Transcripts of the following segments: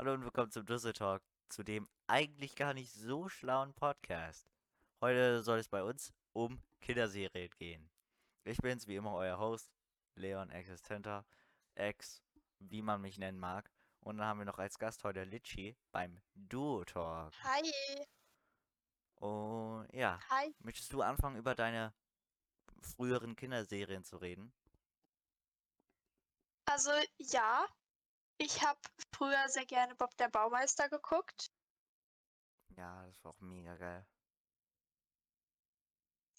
Hallo und willkommen zum Düssel Talk, zu dem eigentlich gar nicht so schlauen Podcast. Heute soll es bei uns um Kinderserien gehen. Ich bin's wie immer euer Host, Leon Existenter, Ex, wie man mich nennen mag. Und dann haben wir noch als Gast heute Litchi beim Duo Talk. Hi. Und ja, Hi. möchtest du anfangen über deine früheren Kinderserien zu reden? Also ja, ich habe früher sehr gerne Bob der Baumeister geguckt. Ja, das war auch mega geil.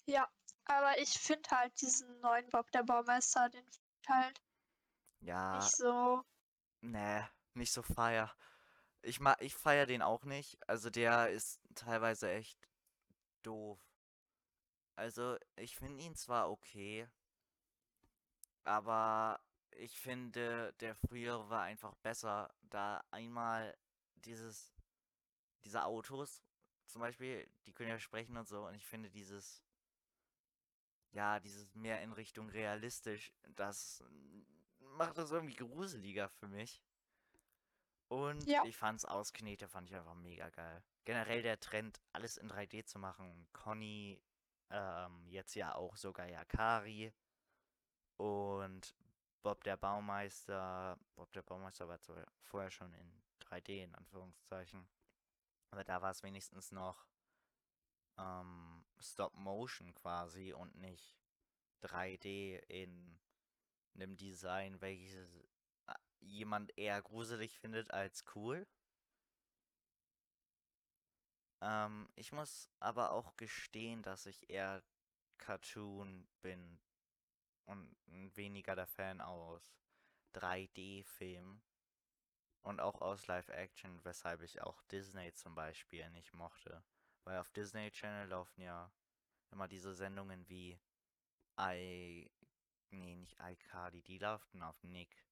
Ja, aber ich finde halt diesen neuen Bob der Baumeister, den ich halt Ja, nicht so. nee, nicht so feier. Ich mag, ich feier den auch nicht. Also der ist teilweise echt doof. Also ich finde ihn zwar okay, aber ich finde der frühere war einfach besser, da einmal dieses, diese Autos zum Beispiel, die können ja sprechen und so, und ich finde dieses, ja, dieses mehr in Richtung realistisch, das macht das irgendwie gruseliger für mich. Und Ja, ich fand's Ausknete, fand ich einfach mega geil. Generell der Trend, alles in 3D zu machen. Conny, ähm, jetzt ja auch sogar Yakari und Bob der Baumeister. Bob der Baumeister war zwar vorher schon in 3D, in Anführungszeichen. Aber da war es wenigstens noch ähm, Stop Motion quasi und nicht 3D in einem Design, welches äh, jemand eher gruselig findet als cool. Ähm, ich muss aber auch gestehen, dass ich eher Cartoon bin und weniger der Fan aus 3D-Filmen und auch aus Live-Action, weshalb ich auch Disney zum Beispiel nicht mochte. Weil auf Disney Channel laufen ja immer diese Sendungen wie I, nee, nicht iCarly, die laufen auf Nick.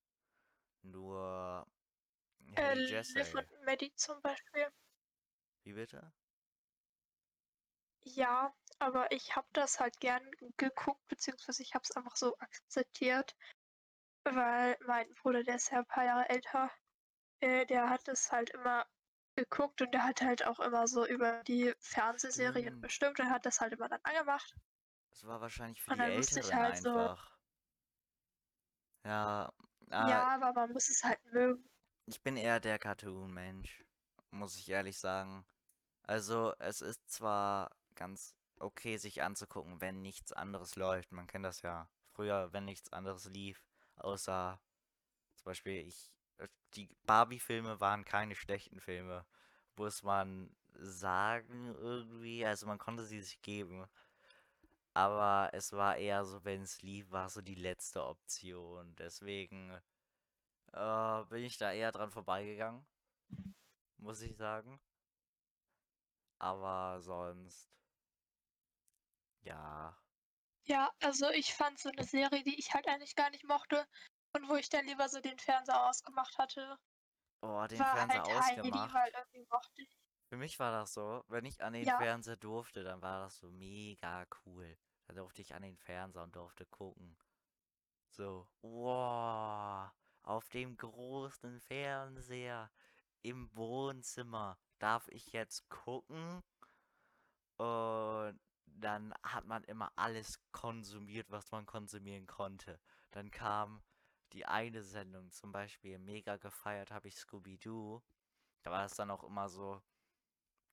Nur äh, Hey Liv Jesse, und Maddie zum Beispiel. wie bitte? Ja, aber ich habe das halt gern geguckt, beziehungsweise ich habe es einfach so akzeptiert, weil mein Bruder, der ist ja ein paar Jahre älter, äh, der hat es halt immer geguckt und der hat halt auch immer so über die Fernsehserien Stimmt. bestimmt und hat das halt immer dann angemacht. Das war wahrscheinlich für Und die Älteren halt so, einfach. Ja, äh, ja, aber man muss es halt mögen. ich bin eher der Cartoon-Mensch, muss ich ehrlich sagen. Also, es ist zwar ganz okay, sich anzugucken, wenn nichts anderes läuft. Man kennt das ja. Früher, wenn nichts anderes lief, außer zum Beispiel ich, äh, die Barbie-Filme waren keine schlechten Filme, muss man sagen irgendwie. Also man konnte sie sich geben. Aber es war eher so, wenn es lief, war so die letzte Option. Deswegen äh, bin ich da eher dran vorbeigegangen, muss ich sagen. Aber sonst, ja. Ja, also ich fand so eine Serie, die ich halt eigentlich gar nicht mochte und wo ich dann lieber so den Fernseher ausgemacht hatte, Oh, den war Fernseher halt Heidi, weil ausgemacht. irgendwie mochte ich. Für mich war das so, wenn ich an den Ja, Fernseher durfte, dann war das so mega cool. Da durfte ich an den Fernseher und durfte gucken. So, wow, auf dem großen Fernseher im Wohnzimmer darf ich jetzt gucken. Und dann hat man immer alles konsumiert, was man konsumieren konnte. Dann kam die eine Sendung, zum Beispiel mega gefeiert habe ich Scooby-Doo. Da war es dann auch immer so,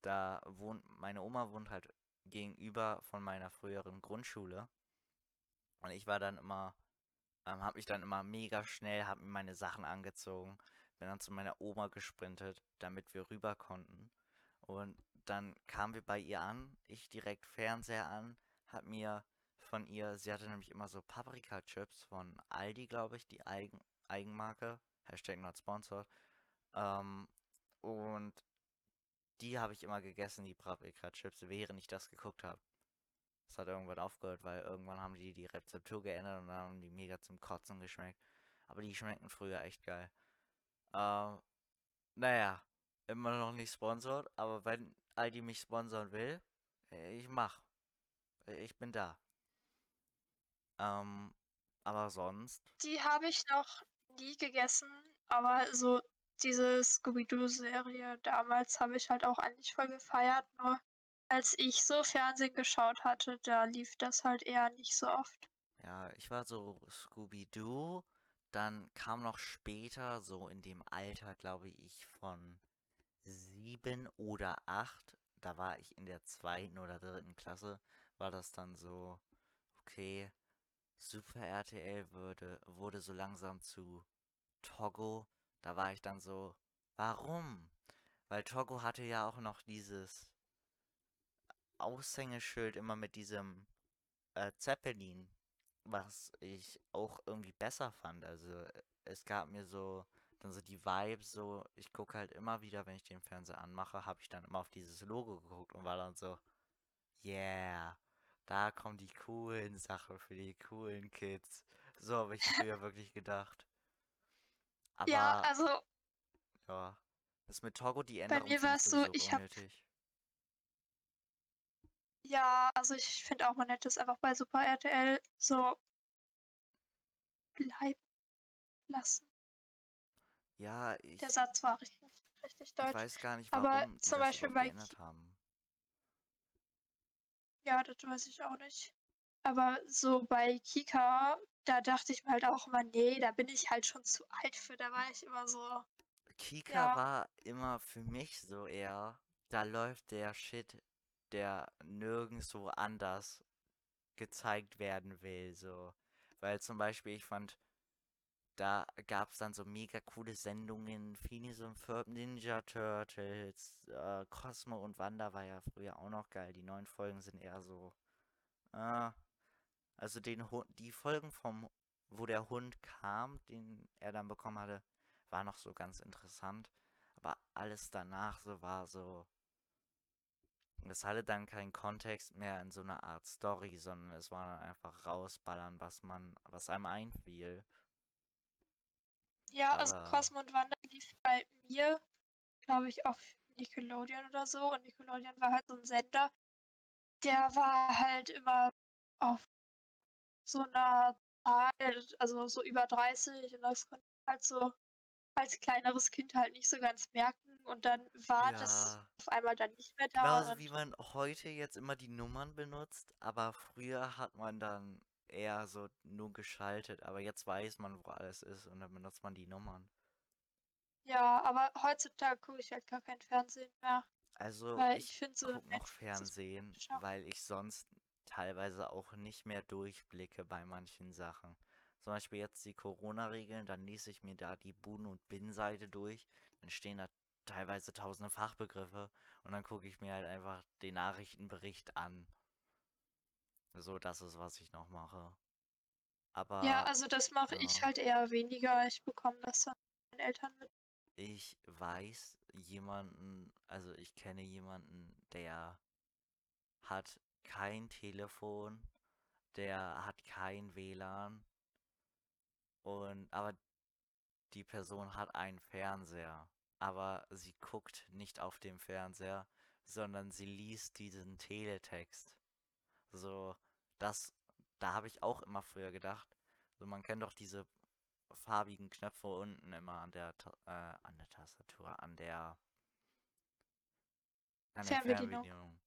da wohnt, meine Oma wohnt halt gegenüber von meiner früheren Grundschule. Und ich war dann immer, ähm, hab mich dann immer mega schnell, hab mir meine Sachen angezogen, bin dann zu meiner Oma gesprintet, damit wir rüber konnten. Und dann kamen wir bei ihr an, ich direkt Fernseher an, hab mir von ihr, sie hatte nämlich immer so Paprika-Chips von Aldi, glaube ich, die Eigen, Eigenmarke, Hashtag not sponsored. Ähm, und die habe ich immer gegessen, die Paprika-Chips, während ich das geguckt habe. Das hat irgendwann aufgehört, weil irgendwann haben die die Rezeptur geändert und dann haben die mega zum Kotzen geschmeckt. Aber die schmecken früher echt geil. Ähm, naja, immer noch nicht sponsort, aber wenn Aldi mich sponsern will, äh, ich mach. Äh, Ich bin da. Ähm, aber sonst, die habe ich noch nie gegessen, aber so diese Scooby-Doo-Serie damals habe ich halt auch eigentlich voll gefeiert, nur als ich so Fernsehen geschaut hatte, da lief das halt eher nicht so oft. Ja, ich war so Scooby-Doo. Dann kam noch später, so in dem Alter, glaube ich, von sieben oder acht, da war ich in der zweiten oder dritten Klasse, war das dann so, okay, Super RTL würde, wurde so langsam zu Togo. Da war ich dann so, warum? Weil Togo hatte ja auch noch dieses Aushängeschild immer mit diesem äh, Zeppelin, was ich auch irgendwie besser fand. Also äh, es gab mir so dann so die Vibes, so ich gucke halt immer wieder, wenn ich den Fernseher anmache, habe ich dann immer auf dieses Logo geguckt und war dann so, yeah, da kommen die coolen Sachen für die coolen Kids. So habe ich früher wirklich gedacht. Ja, Aber also ja, das mit Togo, die bei Änderung mir finde war es so, ich habe unnötig. Ja, also ich finde auch, man hätte es einfach bei Super RTL so bleiben lassen. Ja, Der ich, Satz war richtig, richtig ich deutsch. weiß gar nicht, Aber warum die zum Beispiel bei geändert haben. ja, das weiß ich auch nicht. Aber so bei Kika, da dachte ich mir halt auch immer, nee, da bin ich halt schon zu alt für. Da war ich immer so, Kika ja, war immer für mich so eher, da läuft der Shit, der nirgendwo anders gezeigt werden will, so. Weil zum Beispiel, ich fand, da gab es dann so mega coole Sendungen, Phineas und Ferb, Ninja Turtles, äh, Cosmo und Wanda war ja früher auch noch geil. Die neuen Folgen sind eher so, äh, also den Hund, die Folgen vom, wo der Hund kam, den er dann bekommen hatte, war noch so ganz interessant. Aber alles danach so war so, es hatte dann keinen Kontext mehr in so einer Art Story, sondern es war dann einfach rausballern, was man, was einem einfiel. ja, also Aber Cosmo und Wanda lief bei mir, glaube ich, auf Nickelodeon oder so. Und Nickelodeon war halt so ein Sender, der war halt immer auf so einer Zahl, also so über 30 und das konnte halt so als kleineres Kind halt nicht so ganz merken und dann war das ja, auf einmal dann nicht mehr da genauso wie man heute jetzt immer die Nummern benutzt, aber früher hat man dann eher so nur geschaltet, aber jetzt weiß man, wo alles ist und dann benutzt man die Nummern. ja, aber heutzutage gucke ich halt gar kein Fernsehen mehr, Also weil ich ich finde so gucke noch Fernsehen, weil ich sonst teilweise auch nicht mehr durchblicke bei manchen Sachen. Zum Beispiel jetzt die Corona-Regeln, dann lese ich mir da die Buden- und Bin-Seite durch, dann stehen da teilweise tausende Fachbegriffe und dann gucke ich mir halt einfach den Nachrichtenbericht an. So, das ist, was ich noch mache. Ja, Aber also das mache ich ja, halt eher weniger. Ich bekomme das dann von meinen Eltern mit. ich weiß jemanden, also ich kenne jemanden, der hat kein Telefon, der hat kein WLAN und aber die Person hat einen Fernseher, aber sie guckt nicht auf dem Fernseher, sondern sie liest diesen Teletext. So, das, da habe ich auch immer früher gedacht. So, man kennt doch diese farbigen Knöpfe unten immer an der, äh, an der Tastatur, an der, an der Fernbedienung. Fernbedienung.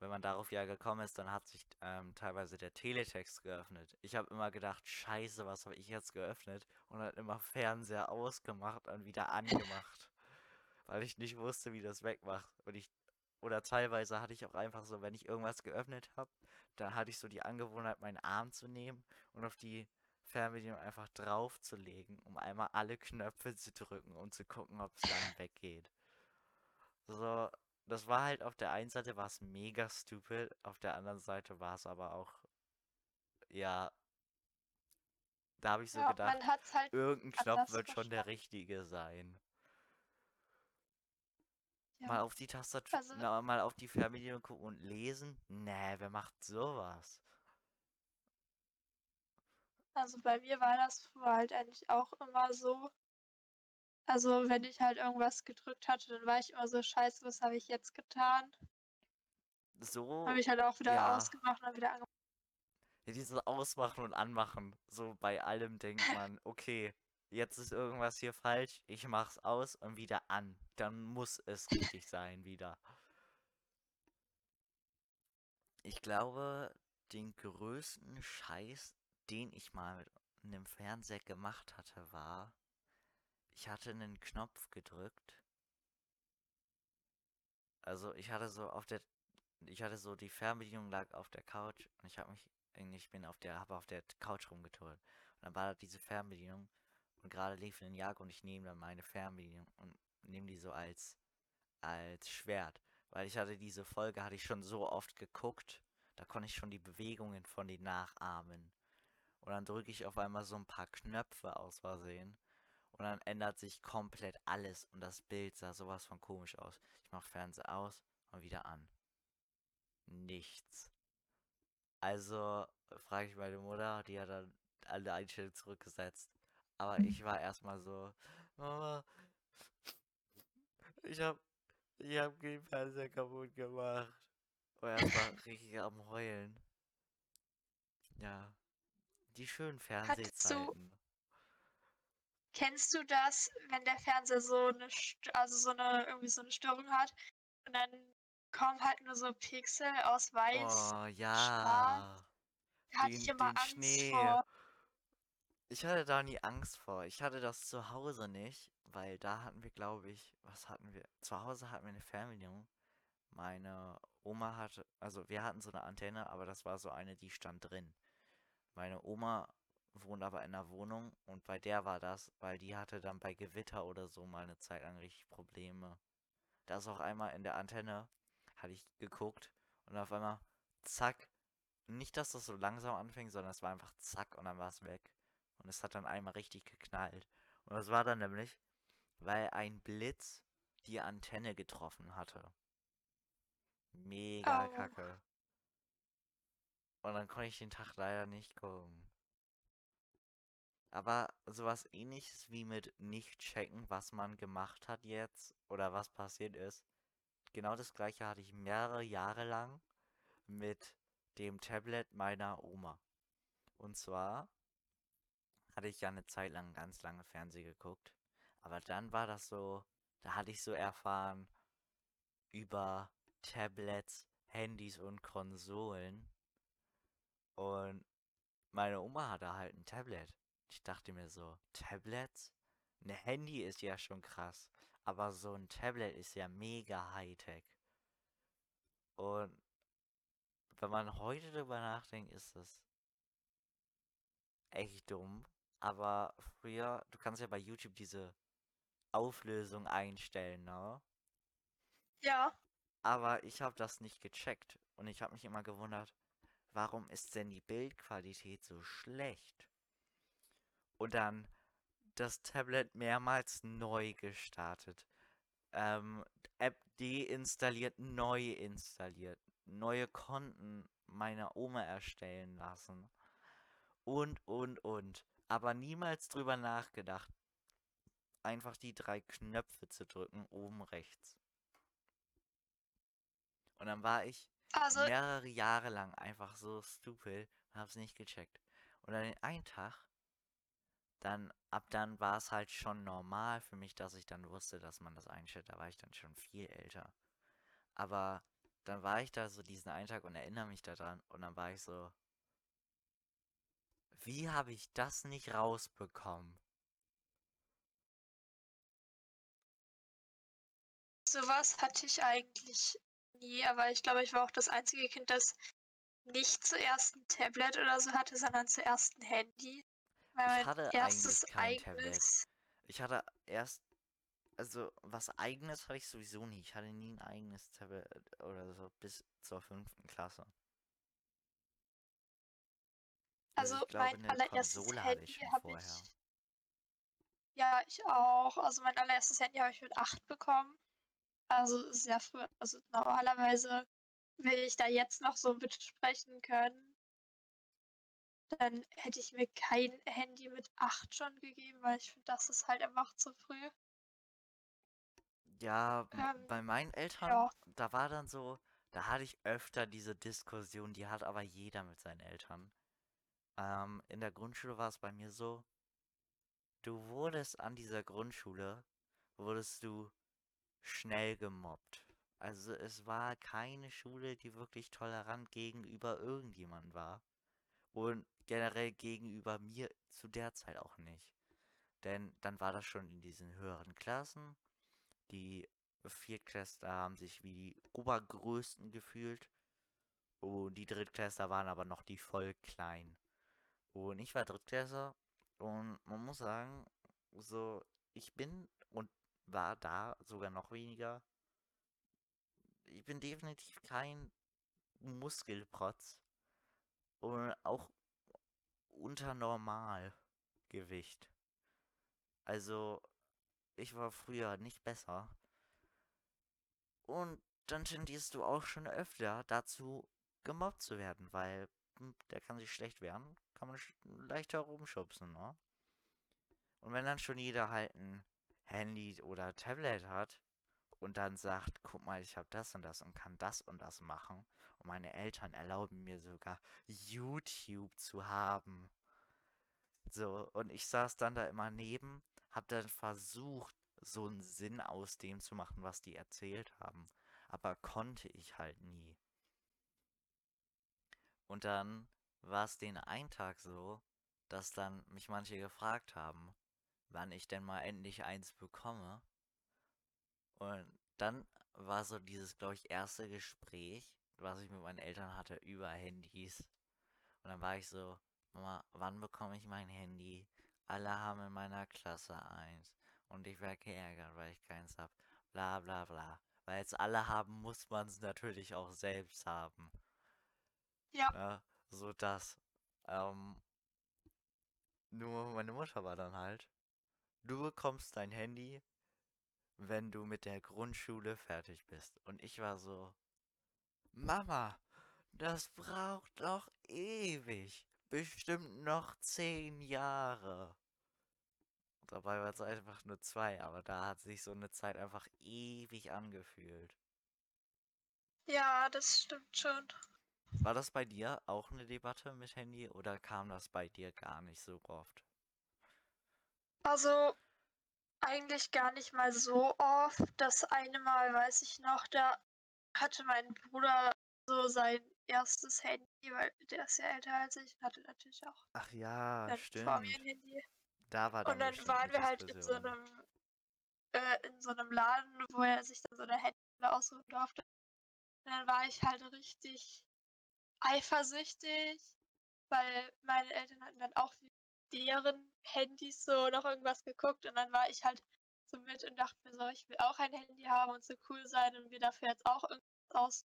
Wenn man darauf ja gekommen ist, dann hat sich ähm, teilweise der Teletext geöffnet. Ich habe immer gedacht, scheiße, was habe ich jetzt geöffnet? Und dann immer Fernseher ausgemacht und wieder angemacht, weil ich nicht wusste, wie das wegmacht. Und ich, oder teilweise hatte ich auch einfach so, wenn ich irgendwas geöffnet habe, dann hatte ich so die Angewohnheit, meinen Arm zu nehmen und auf die Fernbedienung einfach draufzulegen, um einmal alle Knöpfe zu drücken und zu gucken, ob es dann weggeht. So, das war halt auf der einen Seite war es mega stupid, auf der anderen Seite war es aber auch, ja, da habe ich so Ja, gedacht, halt irgendein Knopf wird schon der richtige sein. Mal Ja, auf die Tastatur, also, na, mal auf die Fernbedienung gucken und lesen? Nee, wer macht sowas? also bei mir war das halt eigentlich auch immer so. Also wenn ich halt irgendwas gedrückt hatte, dann war ich immer so, scheiße, was habe ich jetzt getan? So, Habe ich halt auch wieder ja, ausgemacht und dann wieder angemacht. ja, dieses Ausmachen und Anmachen, so bei allem denkt man, okay, jetzt ist irgendwas hier falsch, ich mach's aus und wieder an. Dann muss es richtig sein wieder. Ich glaube, den größten Scheiß, den ich mal mit einem Fernseher gemacht hatte, war, ich hatte einen Knopf gedrückt. Also ich hatte so auf der, ich hatte so die Fernbedienung lag auf der Couch und ich habe mich, ich bin auf der, habe auf der Couch rumgeturnt. Und dann war da diese Fernbedienung und gerade lief ein Jag und ich nehme dann meine Fernbedienung und nehme die so als, als Schwert. Weil ich hatte diese Folge, hatte ich schon so oft geguckt, da konnte ich schon die Bewegungen von denen nachahmen. Und dann drücke ich auf einmal so ein paar Knöpfe aus Versehen. Und dann ändert sich komplett alles und das Bild sah sowas von komisch aus. Ich mache Fernseher aus und wieder an. Nichts. Also frage ich meine Mutter, die hat dann alle Einstellungen zurückgesetzt. Aber ich war erstmal so, Mama, ich hab, ich hab den Fernseher kaputt gemacht. Und er war richtig am Heulen. Ja. Die schönen Fernsehzeiten. Kennst du das, wenn der Fernseher so eine, also so eine, irgendwie so eine Störung hat und dann kommen halt nur so Pixel aus weiß, Oh ja. Da hatte ich immer Angst Schnee. vor. Ich hatte da nie Angst vor. Ich hatte das zu Hause nicht, weil da hatten wir, glaube ich, was hatten wir? Zu Hause hatten wir eine Fernbedienung. Meine Oma hatte, also wir hatten so eine Antenne, aber das war so eine, die stand drin. Meine Oma wohnt aber in einer Wohnung und bei der war das, weil die hatte dann bei Gewitter oder so mal eine Zeit lang richtig Probleme. Da ist auch einmal in der Antenne, hatte ich geguckt und auf einmal, zack, nicht, dass das so langsam anfing, sondern es war einfach zack und dann war es weg. Und es hat dann einmal richtig geknallt. Und das war dann nämlich, weil ein Blitz die Antenne getroffen hatte. Mega Oh. kacke. Und dann konnte ich den Tag leider nicht gucken. Aber sowas ähnliches wie mit nicht checken, was man gemacht hat jetzt oder was passiert ist. Genau das gleiche hatte ich mehrere Jahre lang mit dem Tablet meiner Oma. Und zwar hatte ich ja eine Zeit lang ganz lange Fernsehen geguckt. Aber dann war das so, da hatte ich so erfahren über Tablets, Handys und Konsolen. Und meine Oma hatte halt ein Tablet. Ich dachte mir so, Tablets? Ein Handy ist ja schon krass. Aber so ein Tablet ist ja mega Hightech. Und wenn man heute drüber nachdenkt, ist es echt dumm. Aber früher, du kannst ja bei YouTube diese Auflösung einstellen, ne? Ja. Aber ich habe das nicht gecheckt und ich habe mich immer gewundert, warum ist denn die Bildqualität so schlecht? Und dann das Tablet mehrmals neu gestartet. Ähm, App deinstalliert, neu installiert. Neue Konten meiner Oma erstellen lassen. Und, und, und. Aber niemals drüber nachgedacht, einfach die drei Knöpfe zu drücken, oben rechts. Und dann war ich Also, mehrere Jahre lang einfach so stupid und hab's nicht gecheckt. Und dann den einen Tag, dann, ab dann war es halt schon normal für mich, dass ich dann wusste, dass man das einstellt. Da war ich dann schon viel älter. Aber dann war ich da so diesen einen Tag und erinnere mich daran und dann war ich so, wie habe ich das nicht rausbekommen? sowas hatte ich eigentlich nie, aber ich glaube, ich war auch das einzige Kind, das nicht zuerst ein Tablet oder so hatte, sondern zuerst ein Handy. Ich hatte erstes eigentlich kein Tablet. eigenes. Ich hatte erst, also was eigenes hatte ich sowieso nie. Ich hatte nie ein eigenes Tablet oder so bis zur fünften Klasse. Also Also glaube, mein allererstes Konsole Handy habe vorher. ich. Ja, ich auch. Also mein allererstes Handy habe ich mit 8 bekommen. Also sehr früh. Also normalerweise will ich da jetzt noch so mitsprechen können. Dann hätte ich mir kein Handy mit 8 schon gegeben, weil ich finde, das ist halt einfach zu früh. Ja, Ähm, bei meinen Eltern, ja. da war dann so, da hatte ich öfter diese Diskussion, die hat aber jeder mit seinen Eltern. Ähm, in der Grundschule war es bei mir so, du wurdest an dieser Grundschule, wurdest du schnell gemobbt. Also es war keine Schule, die wirklich tolerant gegenüber irgendjemand war. Und generell gegenüber mir zu der Zeit auch nicht. Denn dann war das schon in diesen höheren Klassen. Die Viertklässler haben sich wie die Obergrößten gefühlt. Und die Drittklässler waren aber noch die voll klein. Und ich war Drittklässler und man muss sagen, so, ich bin und war da sogar noch weniger. Ich bin definitiv kein Muskelprotz. Und auch unter Normalgewicht. Also, ich war früher nicht besser. Und dann tendierst du auch schon öfter dazu, gemobbt zu werden, weil hm, der kann sich schlecht wehren, kann man leicht herumschubsen, ne? Und wenn dann schon jeder halt ein Handy oder Tablet hat und dann sagt, guck mal, ich habe das und das und kann das und das machen und meine Eltern erlauben mir sogar YouTube zu haben. So, und ich saß dann da immer neben, hab dann versucht, so einen Sinn aus dem zu machen, was die erzählt haben. Aber konnte ich halt nie. Und dann war es den einen Tag so, dass dann mich manche gefragt haben, wann ich denn mal endlich eins bekomme. Und dann war so dieses, glaube ich, erste Gespräch, was ich mit meinen Eltern hatte über Handys. Und dann war ich so, Mama, wann bekomme ich mein Handy? Alle haben in meiner Klasse eins. Und ich werde geärgert, weil ich keins habe. Bla bla bla. Weil es alle haben, muss man es natürlich auch selbst haben. Ja. Ja, so das. Ähm, nur meine Mutter war dann halt. Du bekommst dein Handy, wenn du mit der Grundschule fertig bist. Und ich war so, Mama, das braucht doch ewig. Bestimmt noch zehn Jahre. Dabei war es einfach nur zwei, aber da hat sich so eine Zeit einfach ewig angefühlt. Ja, das stimmt schon. War das bei dir auch eine Debatte mit Handy oder kam das bei dir gar nicht so oft? Also eigentlich gar nicht mal so oft. Das eine Mal weiß ich noch, da hatte mein Bruder so sein erstes Handy, weil der ist ja älter als ich und hatte natürlich auch Ach ja, stimmt. vor mir ein Handy. Da war dann Und dann waren wir halt in so einem äh, in so einem Laden, wo er sich dann so eine Handy aussuchen durfte. Und dann war ich halt richtig eifersüchtig, weil meine Eltern hatten dann auch deren Handys so noch irgendwas geguckt und dann war ich halt so mit und dachte mir so, ich will auch ein Handy haben und so cool sein und mir dafür jetzt auch irgendwas aus.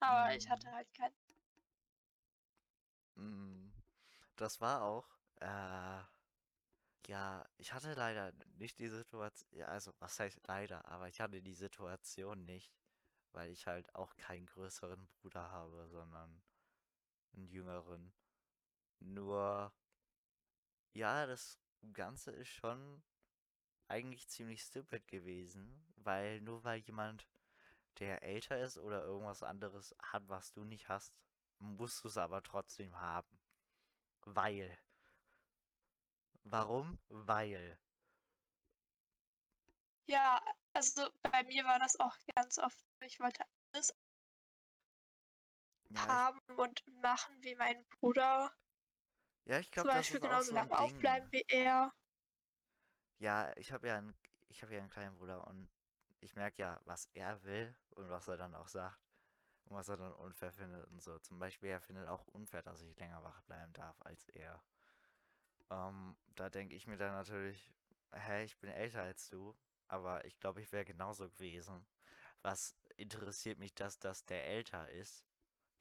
Aber ich hatte Mm, halt kein. mm. Das war auch, äh, ja, ich hatte leider nicht die Situation, ja, also was heißt leider, aber ich hatte die Situation nicht, weil ich halt auch keinen größeren Bruder habe, sondern einen jüngeren. Nur, ja, das Ganze ist schon eigentlich ziemlich stupid gewesen, weil nur weil jemand, der älter ist oder irgendwas anderes hat, was du nicht hast, musst du es aber trotzdem haben. Weil. Warum? Weil. Ja, also bei mir war das auch ganz oft. Ich wollte alles Ja, haben und machen wie mein Bruder. ja, ich Zum glaube, das Beispiel ist auch genauso so lange aufbleiben Ding. wie er. Ja, ich habe ja einen, ich habe ja einen kleinen Bruder und ich merke ja, was er will und was er dann auch sagt und was er dann unfair findet und so. Zum Beispiel, er findet auch unfair, dass ich länger wach bleiben darf als er. Ähm, da denke ich mir dann natürlich, hä, ich bin älter als du, aber ich glaube, ich wäre genauso gewesen. Was interessiert mich, dass das der älter ist?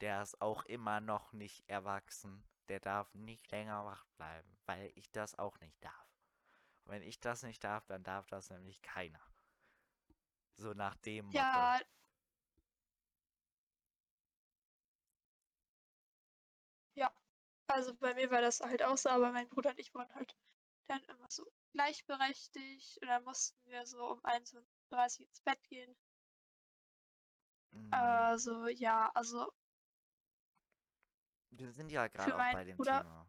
Der ist auch immer noch nicht erwachsen. Der darf nicht länger wach bleiben, weil ich das auch nicht darf. Und wenn ich das nicht darf, dann darf das nämlich keiner. So nach dem Motto. Ja, ja. Also bei mir war das halt auch so, aber mein Bruder und ich wurden halt dann immer so gleichberechtigt und dann mussten wir so um 21.30 Uhr ins Bett gehen. Mm, Also ja, also Wir sind ja gerade auch bei dem Bruder, Thema.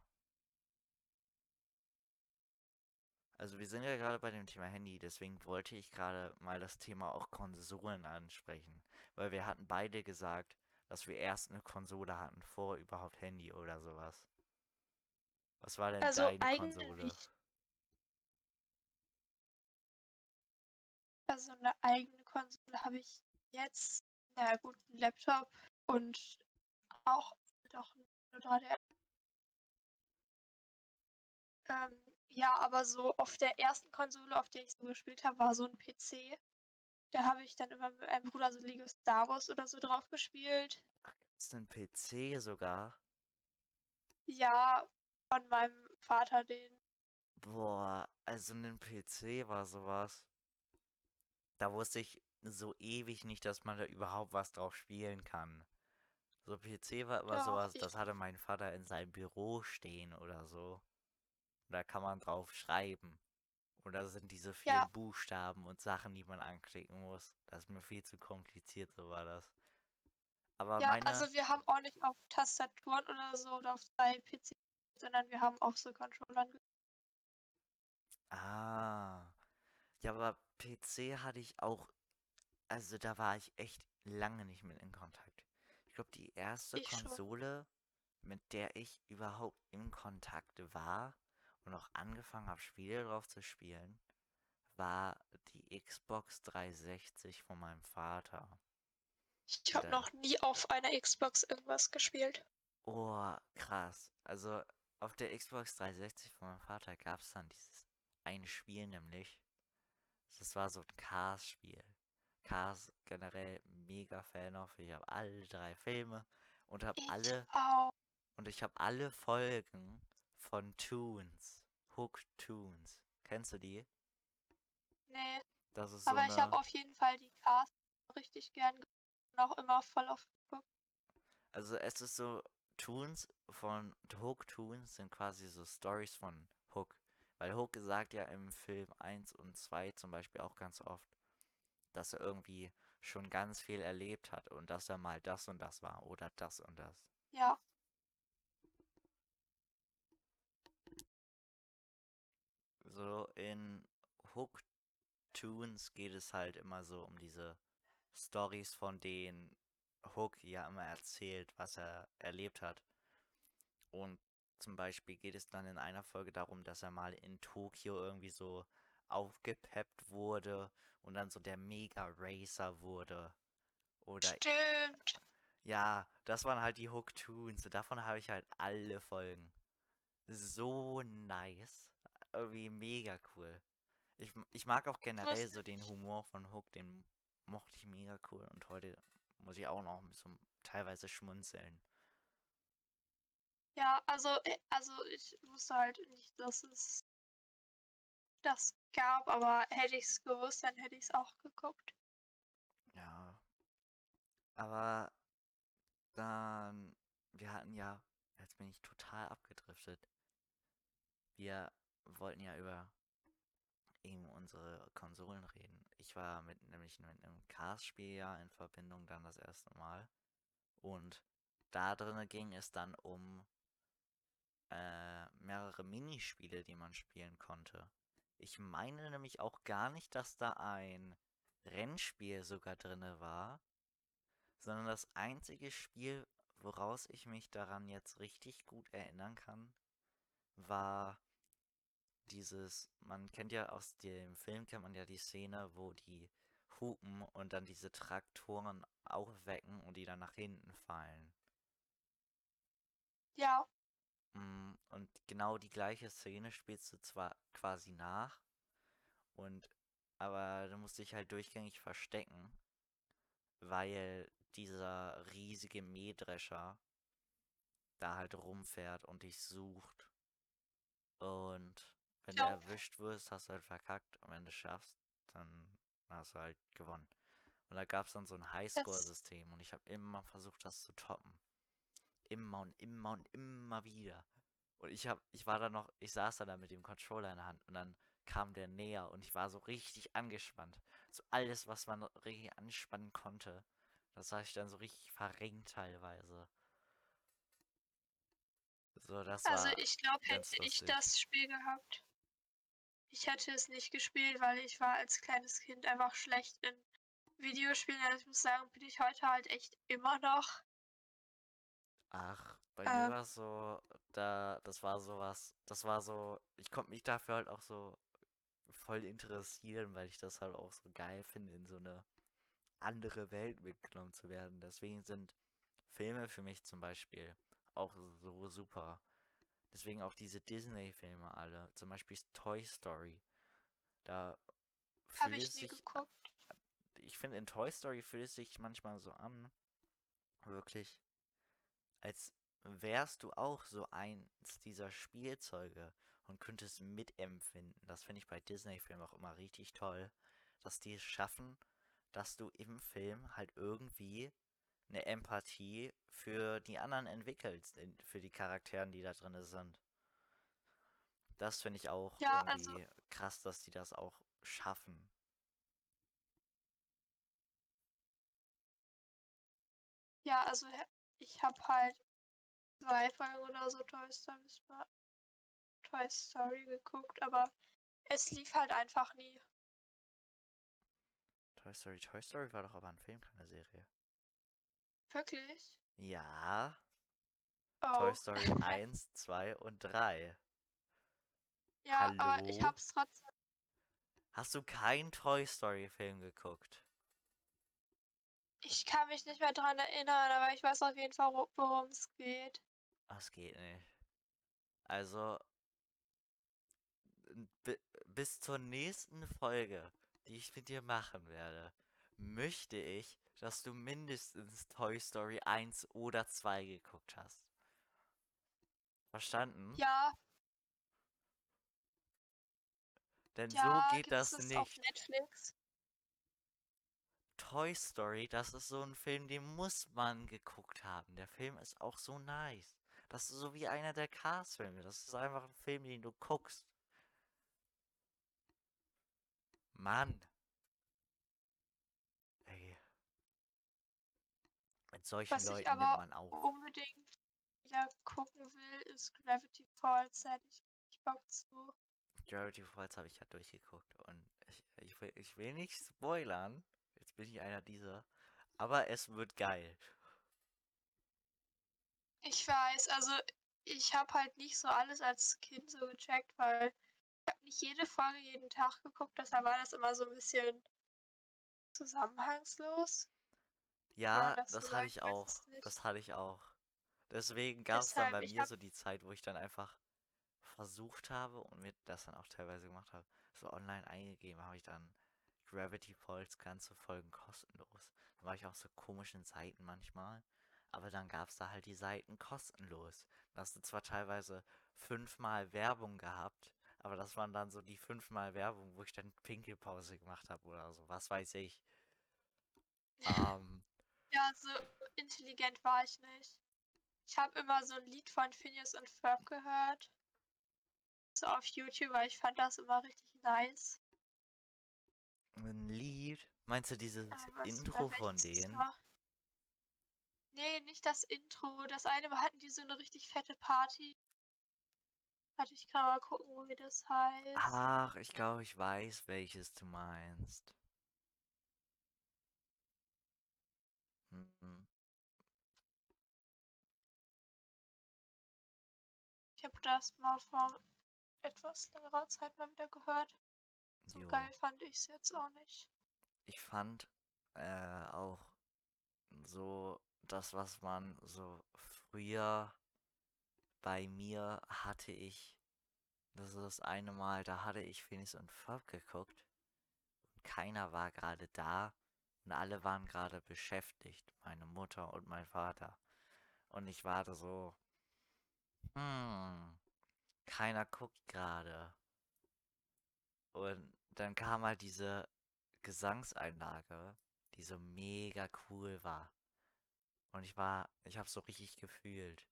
Also wir sind ja gerade bei dem Thema Handy, deswegen wollte ich gerade mal das Thema auch Konsolen ansprechen. Weil wir hatten beide gesagt, dass wir erst eine Konsole hatten, vor überhaupt Handy oder sowas. Was war denn Also deine Konsole? also eine eigene Konsole habe ich jetzt, na gut, einen Laptop und auch doch eine 3DS. Ähm, ja, aber so auf der ersten Konsole, auf der ich so gespielt habe, war so ein PC. Da habe ich dann immer mit meinem Bruder so Lego Star Wars oder so drauf gespielt. Ist ein PC sogar? Ja, von meinem Vater den. Boah, also ein PC war sowas. Da wusste ich so ewig nicht, dass man da überhaupt was drauf spielen kann. So PC war immer Doch, sowas, das hatte mein Vater in seinem Büro stehen oder so. Und da kann man drauf schreiben. Und da sind diese ja, vielen Buchstaben und Sachen, die man anklicken muss. Das ist mir viel zu kompliziert, so war das. Aber ja, meine, also wir haben auch nicht auf Tastaturen oder so oder auf zwei PC, sondern wir haben auf so Controllern. ah, ja, aber PC hatte ich auch, also da war ich echt lange nicht mit in Kontakt. Ich glaube, die erste Ich schon. Konsole, mit der ich überhaupt in Kontakt war und auch angefangen habe, Spiele drauf zu spielen, war die Xbox 360 von meinem Vater. Ich habe noch nie auf einer Xbox irgendwas gespielt. oh, krass. Also auf der Xbox 360 von meinem Vater gab es dann dieses eine Spiel nämlich. Das war so ein Cars-Spiel. Cars generell mega Fan of. Ich habe alle drei Filme und habe alle auch. und ich habe alle Folgen von Toons. Hook Toons. Kennst du die? Nee. Das ist so Aber ich habe eine auf jeden Fall die Cast richtig gern und auch immer voll auf geguckt. Also es ist so, Toons von Hook Toons sind quasi so Stories von Hook. Weil Hook sagt ja im Film eins und 2 zum Beispiel auch ganz oft, dass er irgendwie schon ganz viel erlebt hat und dass er mal das und das war oder das und das. Ja, So in Hook Toons geht es halt immer so um diese Stories, von denen Hook ja immer erzählt, was er erlebt hat. Und zum Beispiel geht es dann in einer Folge darum, dass er mal in Tokio irgendwie so aufgepeppt wurde und dann so der Mega Racer wurde. Oder stimmt. ja, das waren halt die Hook. Und davon habe ich halt alle Folgen. So nice. Irgendwie mega cool. Ich, ich mag auch generell so den. Humor von Hook, den mochte ich mega cool. Und heute muss ich auch noch so teilweise schmunzeln. Ja, also, äh, also ich wusste halt nicht, dass es das gab, aber hätte ich es gewusst, dann hätte ich es auch geguckt. Ja. Aber dann, wir hatten ja, jetzt bin ich total abgedriftet. Wir wollten ja über eben unsere Konsolen reden. Ich war mit nämlich mit einem Cars-Spiel ja in Verbindung dann das erste Mal. Und da drinne ging es dann um äh, mehrere Minispiele, die man spielen konnte. Ich meine nämlich auch gar nicht, dass da ein Rennspiel sogar drinne war, sondern das einzige Spiel, woraus ich mich daran jetzt richtig gut erinnern kann, war dieses, man kennt ja aus dem Film, kennt man ja die Szene, wo die hupen und dann diese Traktoren aufwecken und die dann nach hinten fallen. Ja, Mm, Und genau die gleiche Szene spielst du zwar quasi nach, und aber du musst dich halt durchgängig verstecken, weil dieser riesige Mähdrescher da halt rumfährt und dich sucht. Und wenn du ja, erwischt wirst, hast du halt verkackt. Und wenn du es schaffst, dann hast du halt gewonnen. Und da gab es dann so ein Highscore-System und ich habe immer versucht, das zu toppen. Immer und immer und immer wieder. Und ich hab, ich war da noch, ich saß dann da mit dem Controller in der Hand und dann kam der näher und ich war so richtig angespannt. So alles, was man richtig anspannen konnte. Das habe ich dann so richtig verrenkt teilweise. So, das also war ich glaube, hätte ich lustig. das Spiel gehabt, ich hätte es nicht gespielt, weil ich war als kleines Kind einfach schlecht in Videospielen. Also ich muss sagen, bin ich heute halt echt immer noch. Ach, bei mir Ähm, war es so, da, das war sowas, das war so, ich konnte mich dafür halt auch so voll interessieren, weil ich das halt auch so geil finde, in so eine andere Welt mitgenommen zu werden. Deswegen sind Filme für mich zum Beispiel auch so super. Deswegen auch diese Disney-Filme alle. Zum Beispiel Toy Story. Da habe fühlt ich nie geguckt. ich finde in Toy Story fühlt es sich manchmal so an, wirklich, als wärst du auch so eins dieser Spielzeuge und könntest mitempfinden. Das finde ich bei Disney-Filmen auch immer richtig toll, dass die es schaffen, dass du im Film halt irgendwie eine Empathie für die anderen entwickelst, für die Charakteren, die da drin sind. Das finde ich auch Ja, also, irgendwie krass, dass die das auch schaffen. ja, also ich habe halt zwei Folgen oder so Toy Story, Toy Story geguckt, aber es lief halt einfach nie. Toy Story, Toy Story war doch aber ein Film, keine Serie. Wirklich? Ja, Oh. Toy Story 1, 2 und 3. Ja, aber ich Hallo? hab's trotzdem. Hast du keinen Toy Story Film geguckt? Ich kann mich nicht mehr dran erinnern, aber ich weiß auf jeden Fall, worum es geht. Das geht nicht. Also, bi- bis zur nächsten Folge, die ich mit dir machen werde, möchte ich, dass du mindestens Toy Story 1 oder 2 geguckt hast. Verstanden? Ja, Denn ja, so geht das das auf nicht. Netflix? Toy Story, das ist so ein Film, den muss man geguckt haben. Der Film ist auch so nice. Das ist so wie einer der Cars-Filme. Das ist einfach ein Film, den du guckst. Mann. Ey. Mit solchen Was ich Leuten nimmt aber man auf. unbedingt wieder gucken will, ist Gravity Falls. Hätte ich richtig Bock zu. Gravity Falls habe ich ja durchgeguckt und ich, ich, will, ich will nicht spoilern. Jetzt bin ich einer dieser. Aber es wird geil. Ich weiß, also ich habe halt nicht so alles als Kind so gecheckt, weil ich habe nicht jede Folge jeden Tag geguckt, deshalb war das immer so ein bisschen zusammenhangslos. Ja, das das so hatte sagen, ich auch. nicht. Das hatte ich auch. Deswegen gab es dann Deshalb, bei ich mir habe so die Zeit, wo ich dann einfach versucht habe und mir das dann auch teilweise gemacht habe, so online eingegeben habe ich dann Gravity Falls ganze Folgen kostenlos. Dann war ich auf so komischen Seiten manchmal, aber dann gab es da halt die Seiten kostenlos. Da hast du zwar teilweise fünfmal Werbung gehabt, aber das waren dann so die fünfmal Werbung, wo ich dann Pinkelpause gemacht habe oder so, was weiß ich. Ähm, Ja, so intelligent war ich nicht. Ich habe immer so ein Lied von Phineas und Ferb gehört. So auf YouTube, weil ich fand das immer richtig nice. ein Lied. Meinst du dieses Aber was- Intro von denen? Nee, nicht das Intro. Das eine Mal hatten die so eine richtig fette Party. Warte, ich kann mal gucken, wie das heißt. Ach, ich glaube, ich weiß, welches du meinst. Mhm. Ich habe das mal vor etwas längerer Zeit mal wieder gehört. So Jo. geil fand ich es jetzt auch nicht. Ich fand äh, auch so das, was man so früher bei mir hatte ich, das ist das eine Mal, da hatte ich Phineas und Ferb geguckt und keiner war gerade da und alle waren gerade beschäftigt, meine Mutter und mein Vater. Und ich war da so, hm, keiner guckt gerade. Und dann kam halt diese Gesangseinlage, die so mega cool war. Und ich war, ich habe so richtig gefühlt.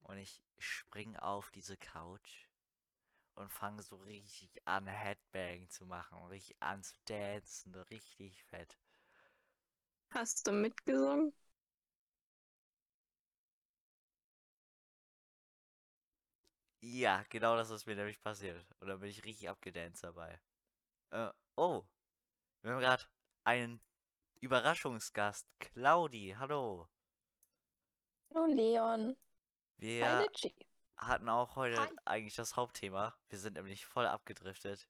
Und ich spring auf diese Couch und fange so richtig an, Headbang zu machen richtig an zu dancen, richtig fett. Hast du mitgesungen? Ja, genau das ist mir nämlich passiert. Und da bin ich richtig abgedanced dabei. Äh, oh. Wir haben gerade einen Überraschungsgast. Claudi, hallo. Hallo Leon. Wir Hi Litchi. hatten auch heute Hi. eigentlich das Hauptthema. Wir sind nämlich voll abgedriftet.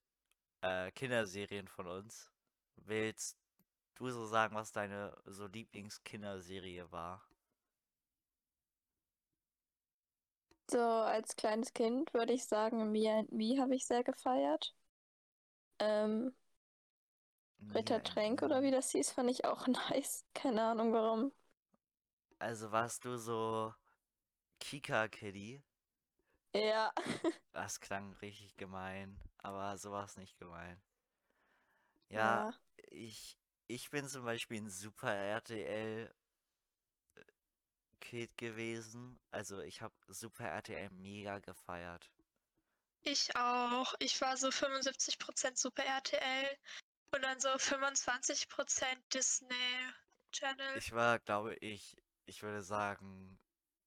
Äh, Kinderserien von uns. Willst du so sagen, was deine so Lieblingskinderserie war? So, als kleines Kind würde ich sagen, Me and Me habe ich sehr gefeiert. Ähm, Ritter Mia Tränk oder wie das hieß, fand ich auch nice. Keine Ahnung warum. Also warst du so Kika Kitty? Ja. Das klang richtig gemein, aber so war es nicht gemein. Ja, ich, ich bin zum Beispiel ein Super RTL äh, Kid gewesen. Also ich habe Super RTL mega gefeiert. Ich auch. Ich war so 75% Super RTL und dann so 25% Disney Channel. Ich war, glaube ich, ich würde sagen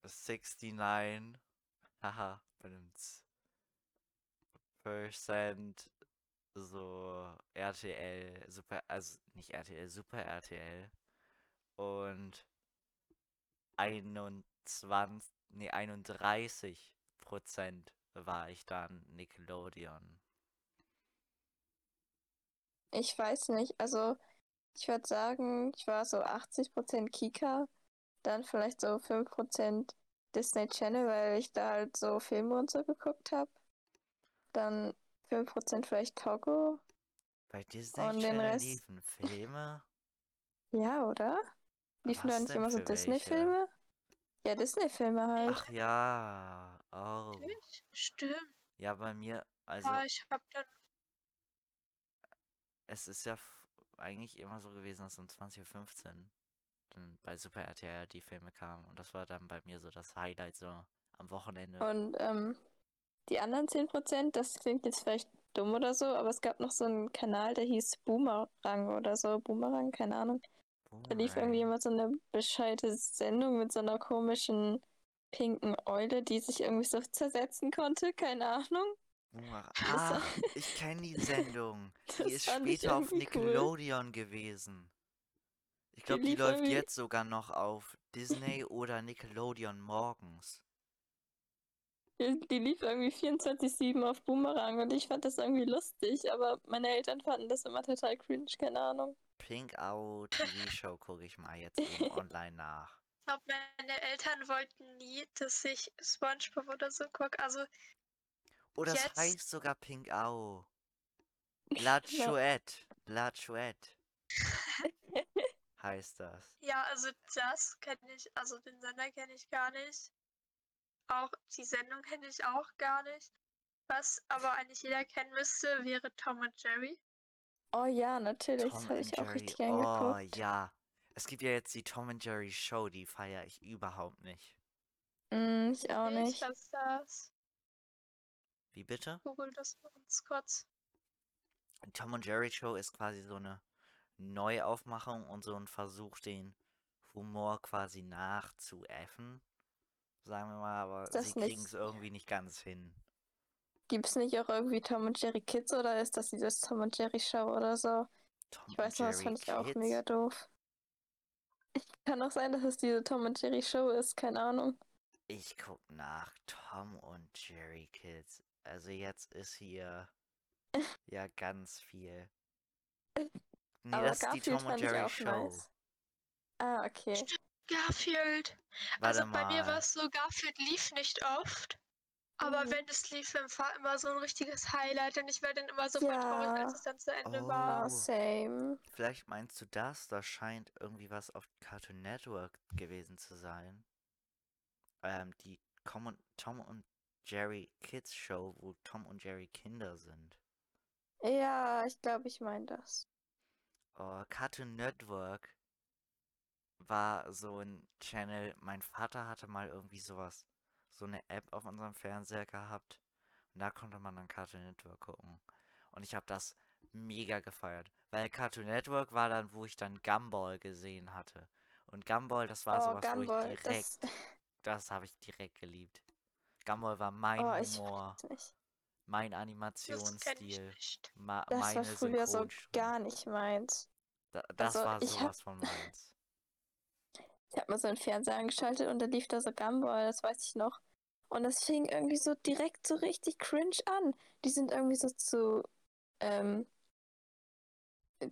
69, haha, benimmt's. Percent so RTL, Super, also nicht RTL, Super RTL und 21, nee, 31 Prozent war ich dann Nickelodeon. Ich weiß nicht. Also, ich würde sagen, ich war so 80% Kika, dann vielleicht so 5% Disney Channel, weil ich da halt so Filme und so geguckt habe. Dann 5% vielleicht Togo. Bei Disney Und den Channel Rest- liefen Filme? Ja, oder? Liefen da nicht immer so? Disney-Filme? Ja, Disney-Filme halt. Ach ja, oh. Wirklich? Stimmt. Ja, bei mir, also Ah, ich hab dann. es ist ja eigentlich immer so gewesen, dass um 20.15 Uhr dann bei Super RTL die Filme kamen. Und das war dann bei mir so das Highlight so am Wochenende. Und ähm, die anderen 10%, das klingt jetzt vielleicht dumm oder so, aber es gab noch so einen Kanal, der hieß Boomerang oder so. Boomerang, keine Ahnung. Da lief irgendwie Boomerang. immer so eine bescheite Sendung mit so einer komischen pinken Eule, die sich irgendwie so zersetzen konnte. Keine Ahnung. Boomerang. Ach, ich kenne die Sendung. Die ist später auf irgendwie cool. Nickelodeon gewesen. Ich glaube, die lief läuft irgendwie- jetzt sogar noch auf Disney oder Nickelodeon morgens. Die, die lief irgendwie 24-7 auf Boomerang und ich fand das irgendwie lustig, aber meine Eltern fanden das immer total cringe, keine Ahnung. Pink Out TV Show gucke ich mal jetzt online nach. Ich glaube, meine Eltern wollten nie, dass ich Spongebob oder so gucke. Also, Oh, das Jetzt- heißt sogar Pink Au. La Ja. Chouette. La Chouette heißt das. ja, also das kenne ich, also den Sender kenne ich gar nicht. Auch die Sendung kenne ich auch gar nicht. Was aber eigentlich jeder kennen müsste, wäre Tom und Jerry. Oh ja, natürlich, das Tom habe and ich auch Jerry. richtig gern Oh geguckt. ja. Es gibt ja jetzt die Tom and Jerry Show, die feiere ich überhaupt nicht. Mm, ich auch Ich nicht. was das. Wie bitte? Google das mal ganz kurz. Tom und Jerry Show ist quasi so eine Neuaufmachung und so ein Versuch, den Humor quasi nachzuäffen. Sagen wir mal, aber sie kriegen es irgendwie nicht ganz hin. Gibt es nicht auch irgendwie Tom und Jerry Kids oder ist das dieses Tom und Jerry Show oder so? Tom Ich weiß noch, das fand ich auch Kids? mega doof. Ich kann auch sein, dass es diese Tom und Jerry Show ist, keine Ahnung. Ich guck nach Tom und Jerry Kids. Also jetzt ist hier ja ganz viel. Nee, Aber das ist die Garfield Tom und Jerry Show. nice. Ah, okay. Garfield. Warte also bei mir war es so, Garfield lief nicht oft. Aber Mhm. wenn es lief, dann war immer so ein richtiges Highlight und ich war dann immer so voll traurig, Ja. als es dann zu Ende Oh. war. Ah, same. Vielleicht meinst du das? Das scheint irgendwie was auf Cartoon Network gewesen zu sein. Ähm, die Tom und, Tom und Jerry Kids Show, wo Tom und Jerry Kinder sind. Ja, ich glaube, ich meine das. Oh, Cartoon Network war so ein Channel. Mein Vater hatte mal irgendwie sowas, so eine App auf unserem Fernseher gehabt. Und da konnte man dann Cartoon Network gucken. Und ich habe das mega gefeiert. Weil Cartoon Network war dann, wo ich dann Gumball gesehen hatte. Und Gumball, das war oh, sowas, wo Gumball, ich direkt, das, das habe ich direkt geliebt. Gumball war mein Oh, Humor, mein Animationsstil, ma Das war meine früher so gar nicht meins. Da, das Also, war ich hab- sowas von meins. Ich habe mal so einen Fernseher angeschaltet und da lief da so Gumball, das weiß ich noch. Und das fing irgendwie so direkt so richtig cringe an. Die sind irgendwie so zu ähm,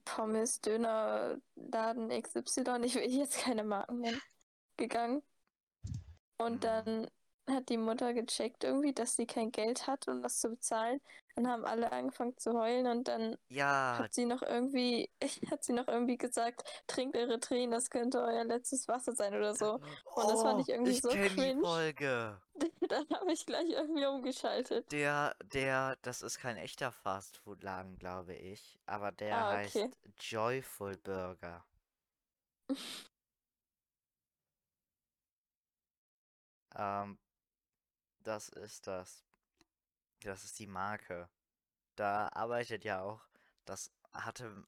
Pommes, Döner, Laden XY, ich will jetzt keine Marken nennen, gegangen. Und dann hat die Mutter gecheckt irgendwie, dass sie kein Geld hat, um das zu bezahlen. Dann haben alle angefangen zu heulen und dann Ja, hat sie noch irgendwie, hat sie noch irgendwie gesagt, trinkt eure Tränen, das könnte euer letztes Wasser sein oder so. Und das fand oh, ich irgendwie so kenn die cringe. Folge. Dann habe ich gleich irgendwie umgeschaltet. Der, der, das ist kein echter Fastfood-Laden, glaube ich, aber der Ah, heißt okay. Joyful Burger. Ähm, das ist das. Das ist die Marke. Da arbeitet ja auch, das hatte,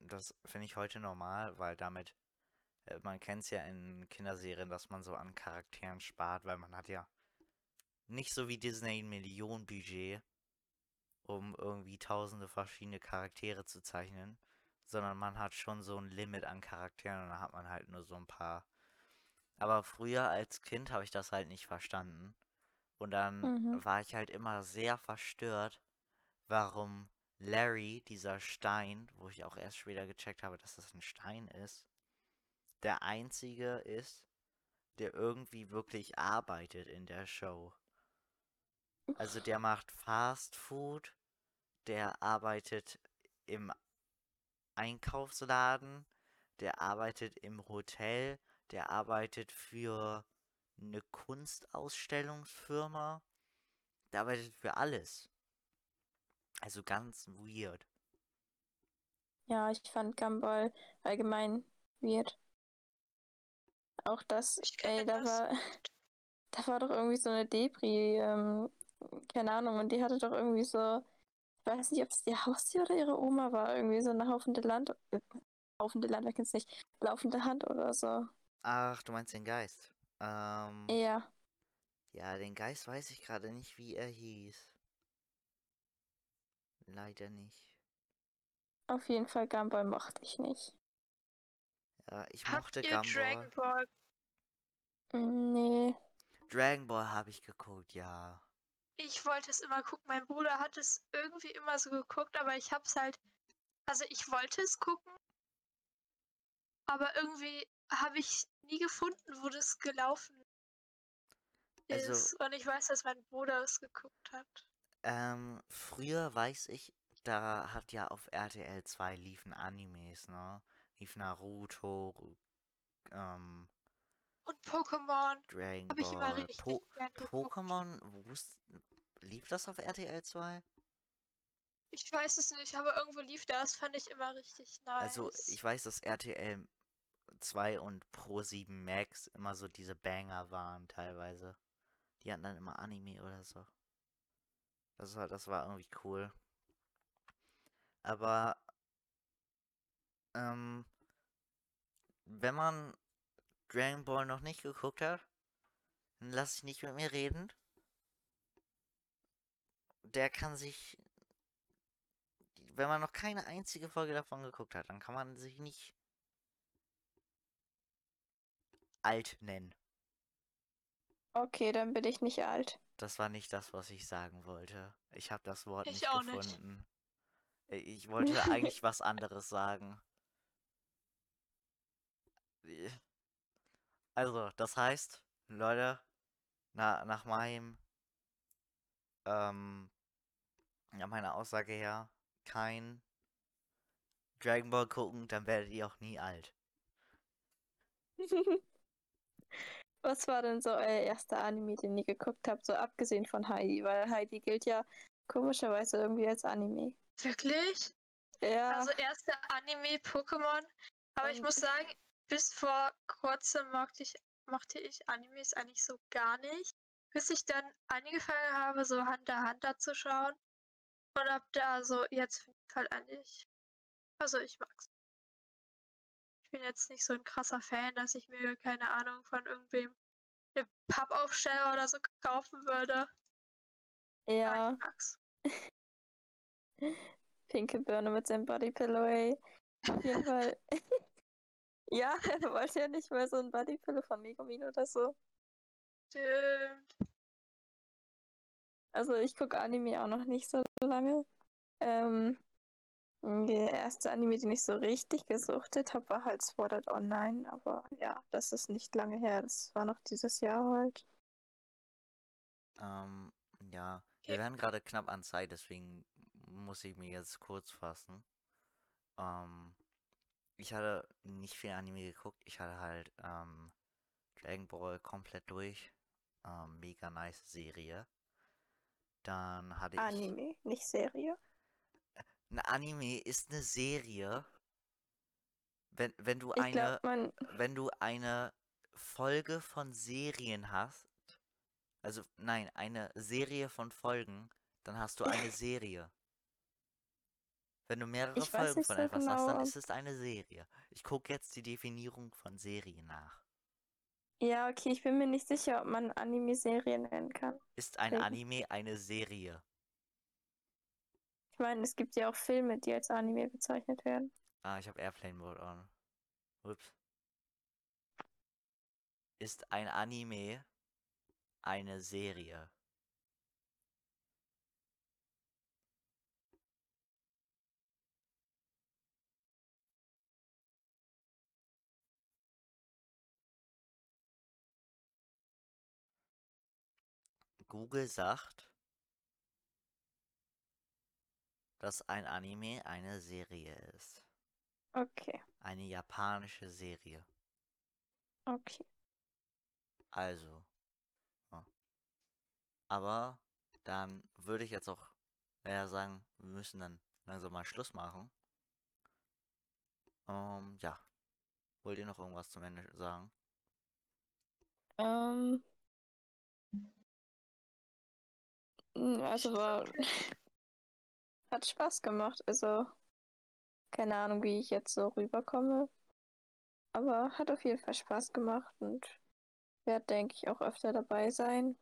das finde ich heute normal, weil damit, äh, man kennt es ja in Kinderserien, dass man so an Charakteren spart, weil man hat ja nicht so wie Disney ein Millionenbudget, um irgendwie tausende verschiedene Charaktere zu zeichnen, sondern man hat schon so ein Limit an Charakteren und dann hat man halt nur so ein paar. Aber früher als Kind habe ich das halt nicht verstanden. Und dann Mhm. war ich halt immer sehr verstört, warum Larry, dieser Stein, wo ich auch erst später gecheckt habe, dass das ein Stein ist, der einzige ist, der irgendwie wirklich arbeitet in der Show. Also der macht Fast Food, der arbeitet im Einkaufsladen, der arbeitet im Hotel, der arbeitet für eine Kunstausstellungsfirma, der arbeitet für alles. Also ganz weird. Ja, ich fand Gumball allgemein weird. Auch das, ey, da das war, da war doch irgendwie so eine Depri, ähm, keine Ahnung, und die hatte doch irgendwie so, ich weiß nicht, ob es ihr Haustier oder ihre Oma war, irgendwie so eine laufende Land, äh, laufende Land, wer kennt's nicht, laufende Hand oder so. Ach, du meinst den Geist. Ähm, Ja, ja, den Geist weiß ich gerade nicht, wie er hieß. Leider nicht. auf jeden Fall Gumball mochte ich nicht. Ja, ich Habt mochte ihr Gumball. Dragon Ball? Mm, Nee. Dragon Ball habe ich geguckt, ja. Ich wollte es immer gucken. Mein Bruder hat es irgendwie immer so geguckt, aber ich hab's halt. Also ich wollte es gucken, aber irgendwie habe ich nie gefunden, wo das gelaufen Also- ist. Und ich weiß, dass mein Bruder es geguckt hat. Ähm, früher weiß ich, da hat ja auf RTL 2 liefen Animes, ne? Lief Naruto, ähm, Und Pokémon Dragon habe ich immer Ball, richtig Po. Pokémon, lief das auf RTL 2? Ich weiß es nicht, aber irgendwo lief das, fand ich immer richtig nice. Also, ich weiß, dass RTL 2 und Pro7 Max immer so diese Banger waren teilweise. Die hatten dann immer Anime oder so. Das war, das war irgendwie cool. Aber, ähm, wenn man Dragon Ball noch nicht geguckt hat, dann lass ich nicht mit mir reden. Der kann sich, wenn man noch keine einzige Folge davon geguckt hat, dann kann man sich nicht alt nennen. Okay, dann bin ich nicht alt. Das war nicht das, was ich sagen wollte. Ich habe das Wort Ich nicht auch nicht. gefunden. Äh, Ich wollte eigentlich was anderes sagen. Also, das heißt, Leute, na, nach meinem, ähm, ja, meiner Aussage her, kein Dragon Ball gucken, dann werdet ihr auch nie alt. Was war denn so euer erster Anime, den ihr geguckt habt, so abgesehen von Heidi? Weil Heidi gilt ja komischerweise irgendwie als Anime. Wirklich? Ja, Also erste Anime Pokémon. Aber ich muss sagen, bis vor kurzem mochte ich, mochte ich Animes eigentlich so gar nicht. Bis ich dann angefangen habe, so Hunter Hunter zu schauen. Und ab da so, jetzt finde ich halt eigentlich. Also ich mag's. Bin jetzt nicht so ein krasser Fan, dass ich mir, keine Ahnung, von irgendwem einen Pappaufsteller oder so kaufen würde. Ja, pinke Birne mit seinem Bodypillow, ey. Auf jeden Fall. ja, er wollte ja nicht mal so ein Bodypillow von Megumin oder so. Stimmt. Also ich gucke Anime auch noch nicht so lange. Ähm, der erste Anime, den ich so richtig gesuchtet habe, war halt Sword Art Online. Aber ja, das ist nicht lange her. Das war noch dieses Jahr halt. Ähm, ja, wir werden gerade knapp an Zeit, deswegen muss ich mir jetzt kurz fassen. Ähm, ich hatte nicht viel Anime geguckt. Ich hatte halt ähm, Dragon Ball komplett durch. Ähm, mega nice Serie. Dann hatte ich. Anime, nicht Serie. Ein Anime ist eine Serie. Wenn, wenn du Ich eine, glaube, man. wenn du eine Folge von Serien hast, also nein, eine Serie von Folgen, dann hast du eine Serie. Wenn du mehrere Ich Folgen von so etwas hast, genau, dann ob- ist es eine Serie. Ich gucke jetzt die Definition von Serie nach. Ja, okay, ich bin mir nicht sicher, ob man Anime-Serie nennen kann. Ist ein Anime eine Serie? Ich meine, es gibt ja auch Filme, die als Anime bezeichnet werden. Ah, ich habe Airplane Mode on. Ups. Ist ein Anime eine Serie? Google sagt, dass ein Anime eine Serie ist. Okay, Eine japanische Serie. okay. Also. ja. Aber dann würde ich jetzt auch eher sagen, wir müssen dann langsam mal Schluss machen. Ähm, ja. Wollt ihr noch irgendwas zum Ende sagen? Ähm. mm, Also war. Hat Spaß gemacht. Also. Keine Ahnung, wie ich jetzt so rüberkomme. Aber hat auf jeden Fall Spaß gemacht und werde, denke ich, auch öfter dabei sein.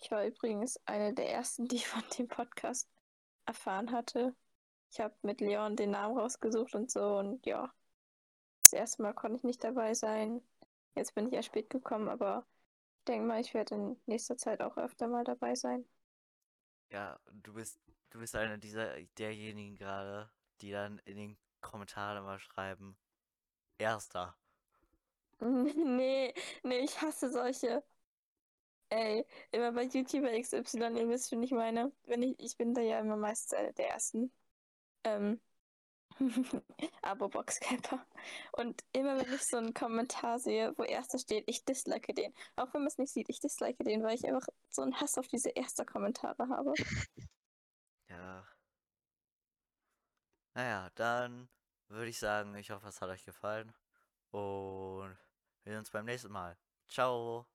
Ich war übrigens eine der ersten, die von dem Podcast erfahren hatte. Ich habe mit Leon den Namen rausgesucht und so und ja. Das erste Mal konnte ich nicht dabei sein. Jetzt bin ich ja spät gekommen, aber ich denke mal, ich werde in nächster Zeit auch öfter mal dabei sein. Ja, du bist, du bist einer dieser derjenigen gerade, die dann in den Kommentaren immer schreiben, Erster. Nee, nee, ich hasse solche. Ey, immer bei YouTuber XY, ihr wisst schon, ich meine, wenn ich, ich bin da ja immer meistens einer der ersten. Ähm, Abo-Boxcamper. Und immer wenn ich so einen Kommentar sehe, wo erster steht, ich dislike den. Auch wenn man es nicht sieht, ich dislike den, weil ich einfach so einen Hass auf diese erster Kommentare habe. Ja. Naja, dann würde ich sagen, ich hoffe, es hat euch gefallen. Und wir sehen uns beim nächsten Mal. Ciao.